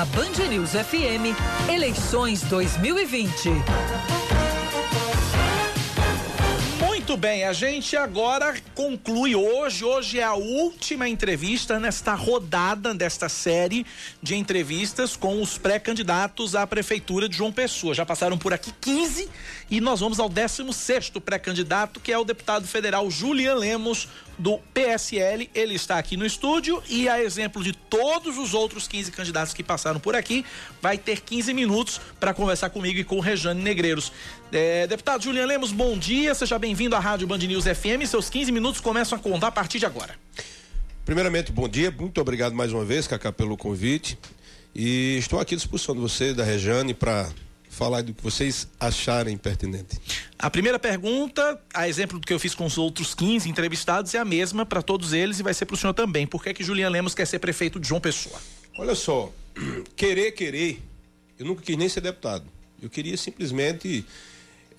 Na Band News FM, eleições 2020. Muito bem, a gente agora conclui hoje. Hoje é a última entrevista nesta rodada desta série de entrevistas com os pré-candidatos à prefeitura de João Pessoa. Já passaram por aqui 15 e nós vamos ao 16 pré-candidato, que é o deputado federal Julian Lemos, do PSL. Ele está aqui no estúdio e, a exemplo de todos os outros 15 candidatos que passaram por aqui, vai ter 15 minutos para conversar comigo e com o Rejane Negreiros. É, deputado Julian Lemos, bom dia, seja bem-vindo à Rádio Band News FM. Seus 15 minutos começam a contar a partir de agora. Primeiramente, bom dia, muito obrigado mais uma vez, Cacá, pelo convite. E estou aqui à disposição de você, da Rejane, para falar do que vocês acharem pertinente. A primeira pergunta, a exemplo do que eu fiz com os outros 15 entrevistados, é a mesma para todos eles e vai ser para o senhor também. Por que que Julian Lemos quer ser prefeito de João Pessoa? Olha só, querer, querer, eu nunca quis nem ser deputado. Eu queria simplesmente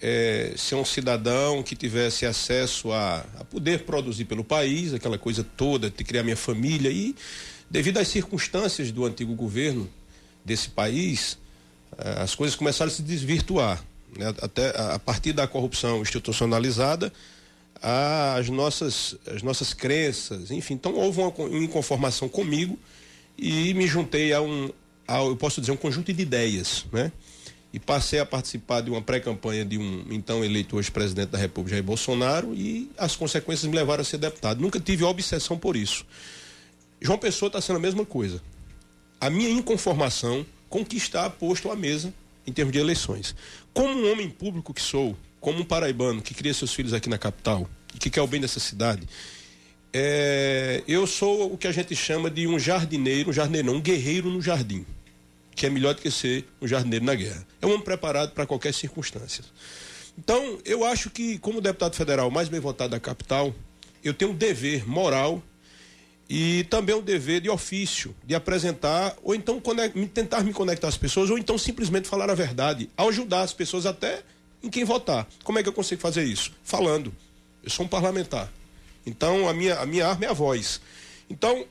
é, ser um cidadão que tivesse acesso a, a poder produzir pelo país, aquela coisa toda, de criar minha família e devido às circunstâncias do antigo governo desse país, as coisas começaram a se desvirtuar. Né? Até a partir da corrupção institucionalizada, as nossas, as nossas crenças, enfim. Então houve uma, uma inconformação comigo e me juntei a um, a, eu posso dizer, um conjunto de ideias, né? E passei a participar de uma pré-campanha de um então eleito hoje presidente da República, Jair Bolsonaro, e as consequências me levaram a ser deputado. Nunca tive obsessão por isso. João Pessoa está sendo a mesma coisa. A minha inconformação está posto à mesa em termos de eleições. Como um homem público que sou, como um paraibano que cria seus filhos aqui na capital e que quer o bem dessa cidade, é, eu sou o que a gente chama de um jardineiro, um jardineiro um guerreiro no jardim, que é melhor do que ser um jardineiro na guerra. É um homem preparado para qualquer circunstância. Então, eu acho que, como deputado federal mais bem votado da capital, eu tenho um dever moral e também o dever de ofício de apresentar ou então tentar me conectar às pessoas ou então simplesmente falar a verdade, ajudar as pessoas até em quem votar. Como é que eu consigo fazer isso? Falando. Eu sou um parlamentar. Então a minha, a minha arma é a voz. Então,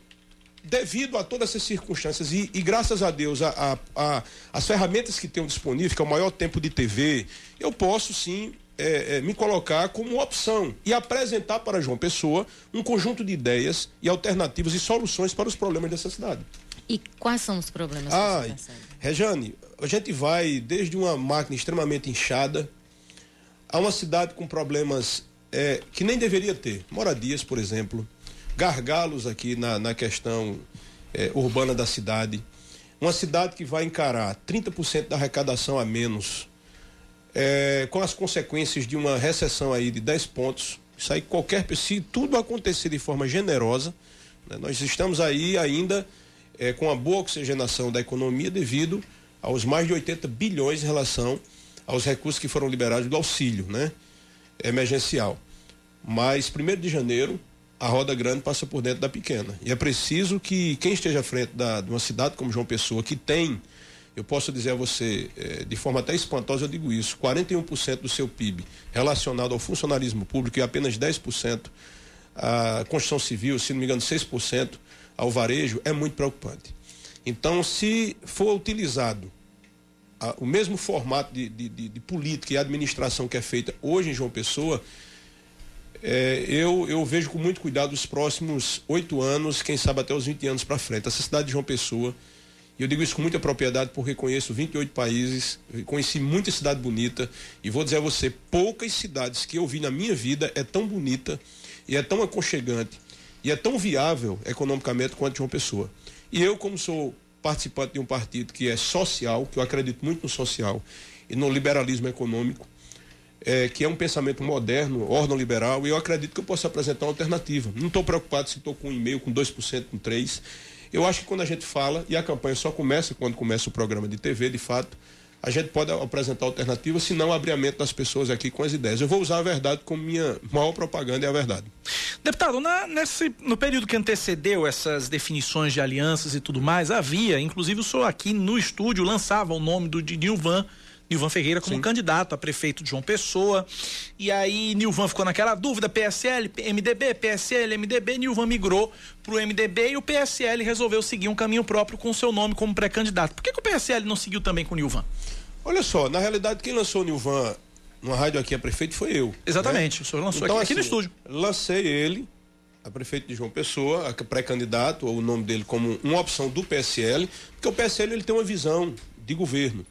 devido a todas essas circunstâncias e, e graças a Deus a, a, a, as ferramentas que tenho disponível, que é o maior tempo de TV, eu posso sim é, é, me colocar como opção e apresentar para João Pessoa um conjunto de ideias e alternativas e soluções para os problemas dessa cidade. E quais são os problemas ah, Rejane, a gente vai desde uma máquina extremamente inchada a uma cidade com problemas é, que nem deveria ter. Moradias, por exemplo, gargalos aqui na, na questão é, urbana da cidade. Uma cidade que vai encarar 30% da arrecadação a menos é, com as consequências de uma recessão aí de 10 pontos. Isso aí qualquer se tudo acontecer de forma generosa, né, nós estamos aí ainda é, com a boa oxigenação da economia devido aos mais de 80 bilhões em relação aos recursos que foram liberados do auxílio, né, emergencial. Mas primeiro de janeiro a roda grande passa por dentro da pequena e é preciso que quem esteja à frente da, de uma cidade como João Pessoa que tem eu posso dizer a você, é, de forma até espantosa, eu digo isso: 41% do seu PIB relacionado ao funcionalismo público e apenas 10% à construção civil, se não me engano, 6% ao varejo, é muito preocupante. Então, se for utilizado o mesmo formato de, de, de, de, política e administração que é feita hoje em João Pessoa, é, eu, eu vejo com muito cuidado os próximos oito anos, quem sabe até os 20 anos para frente. Essa cidade de João Pessoa e eu digo isso com muita propriedade porque conheço 28 países, conheci muita cidade bonita e vou dizer a você, poucas cidades que eu vi na minha vida é tão bonita e é tão aconchegante e é tão viável economicamente quanto uma pessoa. E eu, como sou participante de um partido que é social, que eu acredito muito no social e no liberalismo econômico, é, que é um pensamento moderno, liberal e eu acredito que eu posso apresentar uma alternativa. Não estou preocupado se estou com um e-mail, com 2%, com 3%. Eu acho que quando a gente fala, e a campanha só começa quando começa o programa de TV, de fato, a gente pode apresentar alternativas, se não abrir a mente das pessoas aqui com as ideias. Eu vou usar a verdade como minha maior propaganda é a verdade. Deputado, na, nesse, no período que antecedeu essas definições de alianças e tudo mais, havia, inclusive o senhor aqui no estúdio lançava o nome do Didinho Van Nilvan Ferreira como Sim. candidato a prefeito de João Pessoa. E aí Nilvan ficou naquela dúvida, PSL, MDB, PSL, MDB, Nilvan migrou pro MDB e o PSL resolveu seguir um caminho próprio com o seu nome como pré-candidato. Por que, que o PSL não seguiu também com o Nilvan? Olha só, na realidade, quem lançou o Nilvan numa rádio aqui a prefeito foi eu. Exatamente, né? o senhor lançou Então, aqui, aqui no assim, estúdio. Lancei ele, a prefeito de João Pessoa, a pré-candidato, ou o nome dele como uma opção do PSL, porque o PSL ele tem uma visão de governo.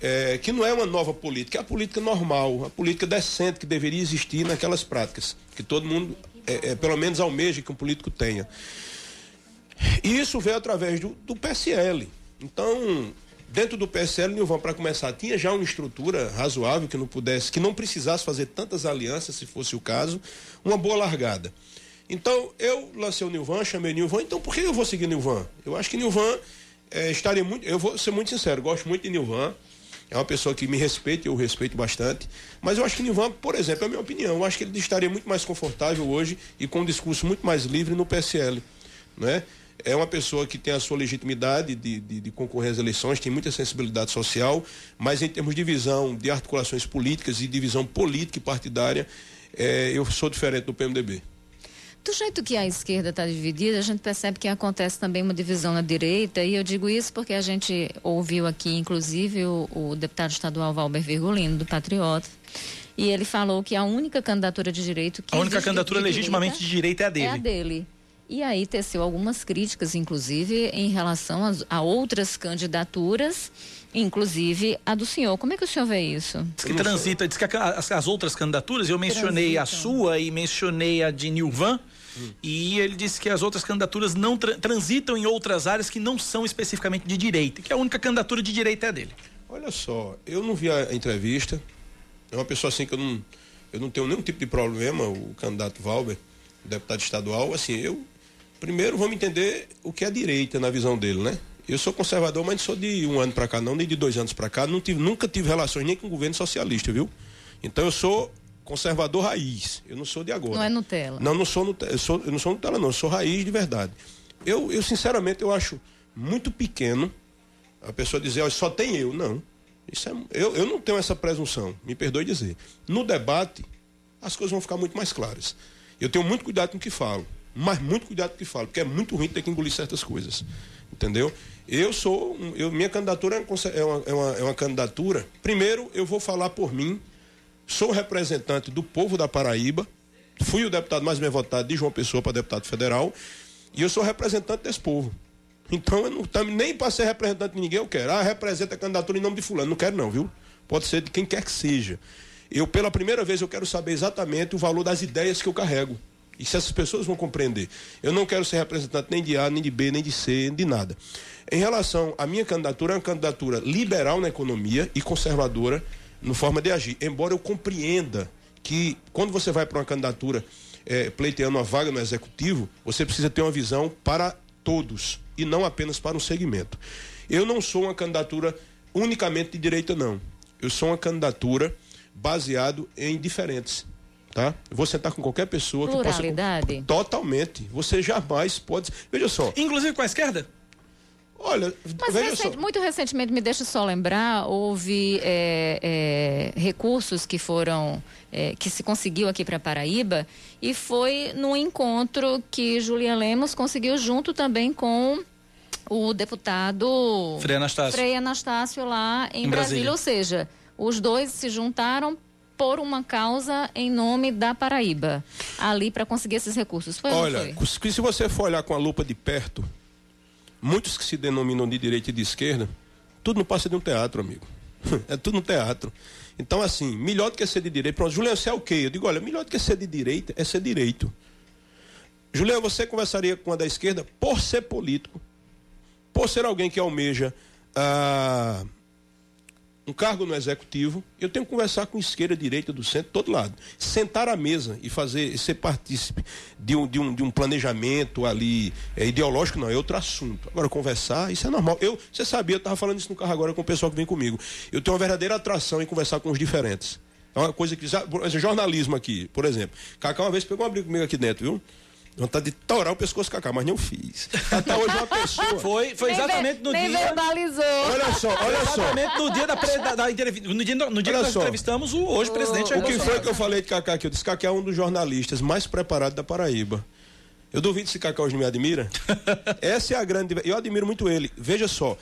É, que não é uma nova política, é a política normal, a política decente que deveria existir naquelas práticas, que todo mundo, é, é, pelo menos, almeja que um político tenha. E isso veio através do, do PSL. Então, dentro do PSL, Nilvan, para começar, tinha já uma estrutura razoável que não pudesse, que não precisasse fazer tantas alianças, se fosse o caso, uma boa largada. Então, eu lancei o Nilvan, chamei Nilvan, então por que eu vou seguir Nilvan? Eu acho que Nilvan eh, estaria muito. Eu vou ser muito sincero, gosto muito de Nilvan. É uma pessoa que me respeita, eu respeito bastante. Mas eu acho que Nilvan, por exemplo, é a minha opinião. Eu acho que ele estaria muito mais confortável hoje e com um discurso muito mais livre no PSL. Né? É uma pessoa que tem a sua legitimidade de, de, de concorrer às eleições, tem muita sensibilidade social, mas em termos de visão de articulações políticas e divisão política e partidária, eh, eu sou diferente do PMDB. Do jeito que a esquerda está dividida, a gente percebe que acontece também uma divisão na direita, e eu digo isso porque a gente ouviu aqui, inclusive, o, o deputado estadual Valber Virgulino, do Patriota, e ele falou que a única candidatura de direito que A única candidatura de legitimamente de direita é a dele. É a dele. E aí teceu algumas críticas, inclusive, em relação a, a outras candidaturas, inclusive a do senhor. Como é que o senhor vê isso? Diz que transita, diz que a- as, as outras candidaturas, eu mencionei a Transitam. sua e mencionei a de Nilvan, e ele disse que as outras candidaturas não tra- transitam em outras áreas que não são especificamente de direita, que a única candidatura de direita é a dele. Olha só, eu não vi a entrevista. É uma pessoa assim que eu não, eu não tenho nenhum tipo de problema, o candidato Valber, deputado estadual. Assim, eu. Primeiro vamos entender o que é direita na visão dele, né? Eu sou conservador, mas não sou de um ano para cá, não, nem de dois anos para cá. Tive, nunca tive relações nem com o governo socialista, viu? Então eu sou conservador raiz. Eu não sou de agora. Não é Nutella. Não, não sou, Nute- eu sou eu não sou Nutella, não. Eu sou raiz de verdade. Eu, eu sinceramente, eu acho muito pequeno a pessoa dizer, olha, só tem eu. Não. Isso é, eu, eu não tenho essa presunção, me perdoe dizer. No debate, as coisas vão ficar muito mais claras. Eu tenho muito cuidado com o que falo, mas muito cuidado com o que falo, porque é muito ruim ter que engolir certas coisas. Entendeu? Eu sou. Eu, minha candidatura é uma, é uma, é uma candidatura. Primeiro, eu vou falar por mim. Sou representante do povo da Paraíba. Fui o deputado mais bem votado de João Pessoa para deputado federal. E eu sou representante desse povo. Então, eu não, nem para ser representante de ninguém eu quero. Ah, representa a candidatura em nome de fulano. Não quero não, viu? Pode ser de quem quer que seja. Eu, pela primeira vez, eu quero saber exatamente o valor das ideias que eu carrego. E se essas pessoas vão compreender. Eu não quero ser representante nem de A, nem de B, nem de C, de nada. Em relação à minha candidatura, é uma candidatura liberal na economia e conservadora no forma de agir. Embora eu compreenda que quando você vai para uma candidatura eh, pleiteando uma vaga no executivo, você precisa ter uma visão para todos e não apenas para um segmento. Eu não sou uma candidatura unicamente de direita, não. Eu sou uma candidatura baseado em diferentes. Tá? Eu vou sentar com qualquer pessoa que possa. Pluralidade? Totalmente. Você jamais pode. Veja só. Inclusive com a esquerda? Olha, Mas veja recente- só. muito recentemente, me deixa só lembrar, houve é, é, recursos que foram, é, que se conseguiu aqui para Paraíba e foi num encontro que Julia Lemos conseguiu junto também com o deputado Frei Anastácio. Frei Anastácio lá em, Em Brasília. Brasília. Ou seja, os dois se juntaram por uma causa em nome da Paraíba, ali para conseguir esses recursos. Foi Olha, foi? se você for olhar com a lupa de perto, muitos que se denominam de direita e de esquerda, tudo não passa de um teatro, amigo. É tudo um teatro. Então, assim, melhor do que ser de direita. Pronto, Juliano, você é o quê? Eu digo, olha, melhor do que ser de direita é ser direito. Juliano, você conversaria com a da esquerda por ser político, por ser alguém que almeja ah, um cargo no executivo, eu tenho que conversar com esquerda, direita, do centro, todo lado. Sentar à mesa e fazer, ser partícipe de um, de um, de um planejamento ali é, ideológico, não, é outro assunto. Agora, conversar, isso é normal. Eu, você sabia, eu estava falando isso no carro agora com o pessoal que vem comigo. Eu tenho uma verdadeira atração em conversar com os diferentes. É uma coisa que. Jornalismo aqui, por exemplo. Cacá uma vez pegou uma briga comigo aqui dentro, viu? Vontade de torar o pescoço Cacá, mas não fiz. Até hoje uma pessoa. Foi, foi exatamente no nem dia. verbalizou. Olha só, olha só. Exatamente no dia da, pre- da, da entrevista. No dia, no dia que nós só. entrevistamos o hoje presidente Jair O que foi que eu falei de Cacá aqui? Eu disse que Cacá é um dos jornalistas mais preparados da Paraíba. Eu duvido se Cacá hoje me admira. Essa é a grande. Eu admiro muito ele. Veja só.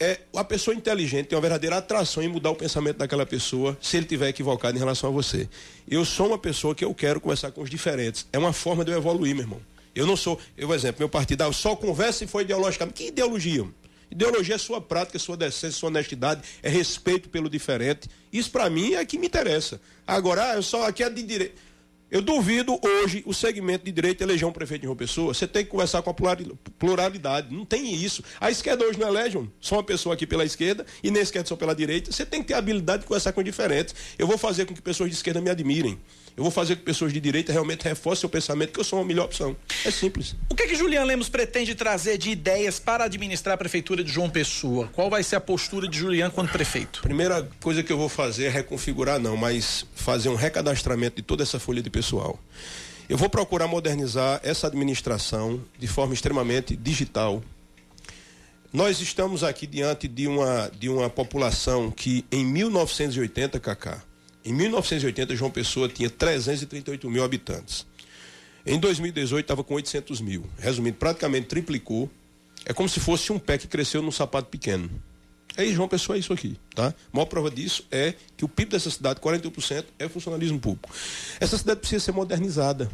É, a pessoa inteligente tem uma verdadeira atração em mudar o pensamento daquela pessoa se ele tiver equivocado em relação a você. Eu sou uma pessoa que eu quero conversar com os diferentes. É uma forma de eu evoluir, meu irmão. Eu não sou, eu, por exemplo, meu partido, ah, só conversa se for ideologicamente. Que ideologia? Ideologia é sua prática, sua decência, sua honestidade, é respeito pelo diferente. Isso para mim é que me interessa. Agora, ah, eu só aqui é de direito. Eu duvido hoje o segmento de direito eleger um prefeito de uma pessoa. Você tem que conversar com a plurali- pluralidade. Não tem isso. A esquerda hoje não elege um, só uma pessoa aqui pela esquerda e nem esquerda só pela direita. Você tem que ter a habilidade de conversar com diferentes. Eu vou fazer com que pessoas de esquerda me admirem. Eu vou fazer com que pessoas de direita realmente reforcem o pensamento que eu sou a melhor opção. É simples. O que que Julian Lemos pretende trazer de ideias para administrar a prefeitura de João Pessoa? Qual vai ser a postura de Julian quando prefeito? Primeira coisa que eu vou fazer é reconfigurar, não, mas fazer um recadastramento de toda essa folha de pessoal. Eu vou procurar modernizar essa administração de forma extremamente digital. Nós estamos aqui diante de uma, de uma população que em 1980, Cacá, em 1980 João Pessoa tinha 338 mil habitantes. Em 2018 estava com 800 mil. Resumindo, praticamente triplicou. É como se fosse um pé que cresceu num sapato pequeno. Aí João Pessoa é isso aqui, tá? A maior prova disso é que o PIB dessa cidade, 41%, é funcionalismo público. Essa cidade precisa ser modernizada.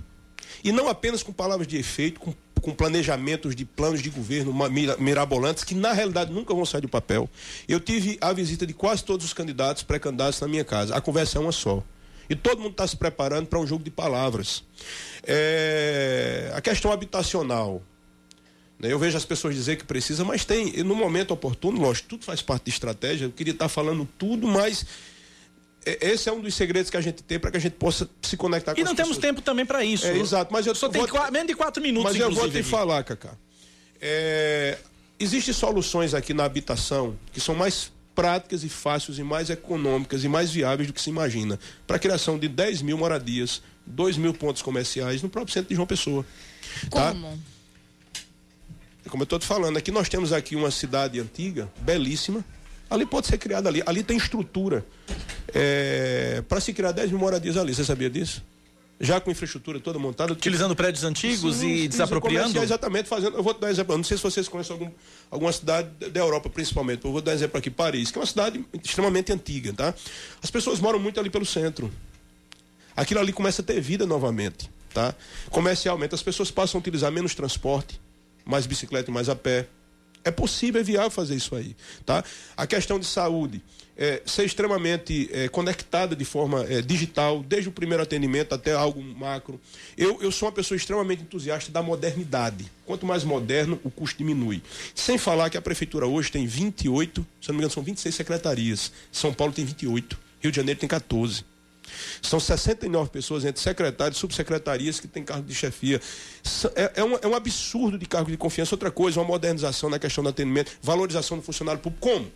E não apenas com palavras de efeito, com, com planejamentos de planos de governo mirabolantes, que na realidade nunca vão sair do papel. Eu tive a visita de quase todos os candidatos, pré-candidatos na minha casa. A conversa é uma só. E todo mundo está se preparando para um jogo de palavras. É, a questão habitacional. Né? Eu vejo as pessoas dizer que precisa, mas tem, e no momento oportuno, lógico, tudo faz parte de estratégia. Eu queria estar falando tudo, mas é- esse é um dos segredos que a gente tem para que a gente possa se conectar com E não temos pessoas. tempo também para isso. É, exato, mas eu Só tem qua- menos de quatro minutos, Mas eu vou te aqui. falar, Cacá. É, Existem soluções aqui na habitação que são mais práticas e fáceis e mais econômicas e mais viáveis do que se imagina. Para a criação de 10 mil moradias, 2 mil pontos comerciais no próprio centro de João Pessoa. Tá? Como? Como eu estou te falando, aqui nós temos aqui uma cidade antiga, belíssima. Ali pode ser criada ali. Ali tem estrutura para se criar 10 mil moradias ali. Você sabia disso? Já com infraestrutura toda montada. Utilizando prédios antigos Sim, e desapropriando? Exatamente, fazendo. Eu vou dar um exemplo. Eu não sei se vocês conhecem algum, alguma cidade da Europa, principalmente. Eu vou dar um exemplo aqui, Paris, que é uma cidade extremamente antiga, tá? As pessoas moram muito ali pelo centro. Aquilo ali começa a ter vida novamente, tá? Comercialmente, as pessoas passam a utilizar menos transporte, mais bicicleta e mais a pé. É possível, é viável fazer isso aí, tá? A questão de saúde, é, ser extremamente é, conectada de forma é, digital, desde o primeiro atendimento até algo macro. Eu, eu sou uma pessoa extremamente entusiasta da modernidade. Quanto mais moderno, o custo diminui. Sem falar que a prefeitura hoje tem 28, se não me engano, são 26 secretarias. São Paulo tem 28, Rio de Janeiro tem 14. São 69 pessoas entre secretários subsecretarias que têm cargo de chefia. É, é um, é um absurdo de cargo de confiança. Outra coisa, uma modernização na questão do atendimento, valorização do funcionário público. Como?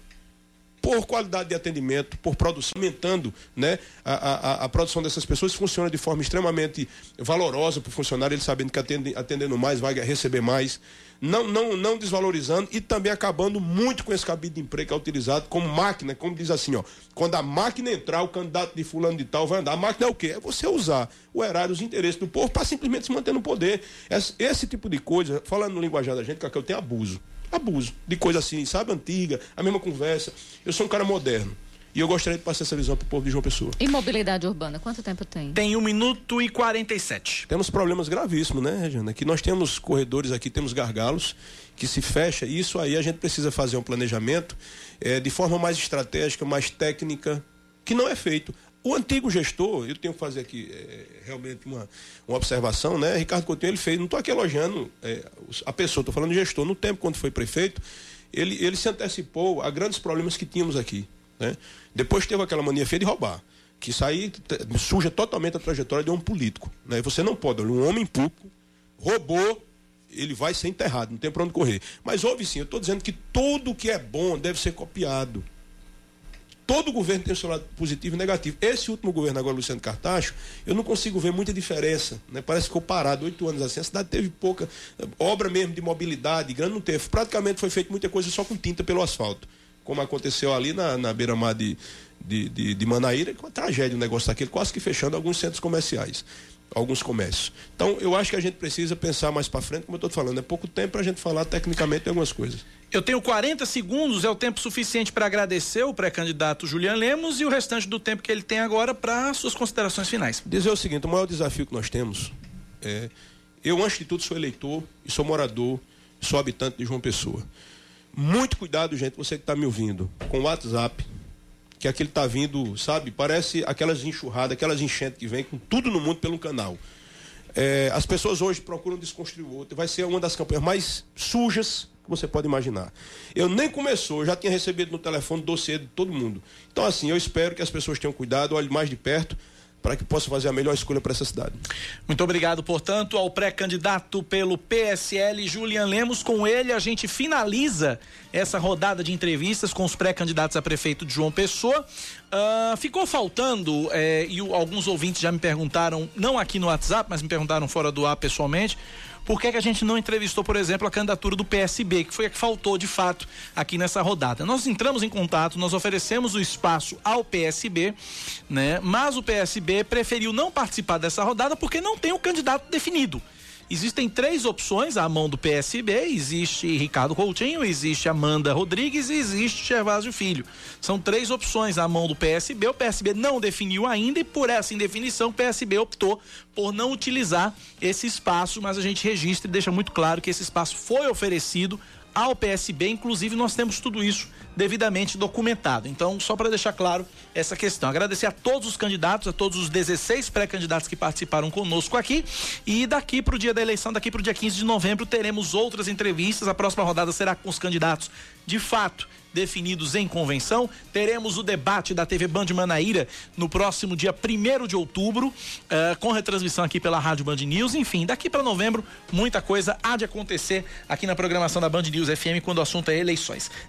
Por qualidade de atendimento, por produção, aumentando né, a, a, a- produção dessas pessoas, funciona de forma extremamente valorosa para o funcionário, ele sabendo que atende- atendendo mais vai receber mais. Não, não, não desvalorizando e também acabando muito com esse cabide de emprego que é utilizado como máquina, como diz assim, ó. Quando a máquina entrar, o candidato de fulano de tal vai andar. A máquina é o quê? É você usar o erário, os interesses do povo para simplesmente se manter no poder. Esse, esse tipo de coisa, falando no linguajar da gente, que eu tenho abuso. Abuso. De coisa assim, sabe, antiga, a mesma conversa. Eu sou um cara moderno. E eu gostaria de passar essa visão para o povo de João Pessoa. E mobilidade urbana, quanto tempo tem? Tem um minuto e 47. Temos problemas gravíssimos, né, Regina? Que nós temos corredores aqui, temos gargalos que se fecha. E isso aí a gente precisa fazer um planejamento eh, de forma mais estratégica, mais técnica, que não é feito. O antigo gestor, eu tenho que fazer aqui eh, realmente uma, uma observação, né? Ricardo Coutinho, ele fez, não estou aqui elogiando os- a pessoa, estou falando de gestor. No tempo, quando foi prefeito, ele, ele se antecipou a grandes problemas que tínhamos aqui. Né? Depois teve aquela mania feia de roubar que isso aí suja totalmente a trajetória de um político. Né? Você não pode, um homem público roubou, ele vai ser enterrado, não tem para onde correr. Mas houve sim, eu estou dizendo que tudo que é bom deve ser copiado. Todo governo tem o seu lado positivo e negativo. Esse último governo agora, Luciano Cartacho, eu não consigo ver muita diferença. Né? Parece que ficou parado oito anos assim. A cidade teve pouca eh, obra mesmo de mobilidade, grande não teve. Praticamente foi feita muita coisa só com tinta pelo asfalto. Como aconteceu ali na, na beira-mar de, de, de, de Manaíra, que é uma tragédia o negócio daquele, quase que fechando alguns centros comerciais alguns comércios. Então, eu acho que a gente precisa pensar mais para frente, como eu estou falando, é pouco tempo para a gente falar tecnicamente de algumas coisas. Eu tenho 40 segundos, é o tempo suficiente para agradecer o pré-candidato Julian Lemos e o restante do tempo que ele tem agora para suas considerações finais. Dizer o seguinte: o maior desafio que nós temos é. Eu, antes de tudo, sou eleitor e sou morador, sou habitante de João Pessoa. Muito cuidado, gente, você que está me ouvindo, com o WhatsApp, que aquele está vindo, sabe? Parece aquelas enxurradas, aquelas enchentes que vem com tudo no mundo pelo canal. É, as pessoas hoje procuram desconstruir o outro. Vai ser uma das campanhas mais sujas que você pode imaginar. Eu nem começou, eu já tinha recebido no telefone dossiê de todo mundo. Então, assim, eu espero que as pessoas tenham cuidado, olhem mais de perto para que possa fazer a melhor escolha para essa cidade. Muito obrigado, portanto, ao pré-candidato pelo PSL, Julian Lemos. Com ele, a gente finaliza essa rodada de entrevistas com os pré-candidatos a prefeito de João Pessoa. Uh, ficou faltando, eh, e alguns ouvintes já me perguntaram, não aqui no WhatsApp, mas me perguntaram fora do ar pessoalmente por que, que a gente não entrevistou, por exemplo, a candidatura do PSB, que foi a que faltou de fato aqui nessa rodada? Nós entramos em contato, nós oferecemos o espaço ao PSB, né? Mas o PSB preferiu não participar dessa rodada porque não tem o candidato definido. Existem três opções à mão do PSB: existe Ricardo Coutinho, existe Amanda Rodrigues e existe Gervásio Filho. São três opções à mão do PSB. O PSB não definiu ainda e por essa indefinição o PSB optou por não utilizar esse espaço, mas a gente registra e deixa muito claro que esse espaço foi oferecido ao PSB, inclusive nós temos tudo isso devidamente documentado. Então, só para deixar claro essa questão. Agradecer a todos os candidatos, a todos os 16 pré-candidatos que participaram conosco aqui. E daqui para o dia da eleição, daqui para o dia 15 de novembro, teremos outras entrevistas. A próxima rodada será com os candidatos de fato definidos em convenção. Teremos o debate da TV Band Manaíra no próximo dia 1 de outubro, uh, com retransmissão aqui pela Rádio Band News. Enfim, daqui para novembro, muita coisa há de acontecer aqui na programação da Band News FM quando o assunto é eleições.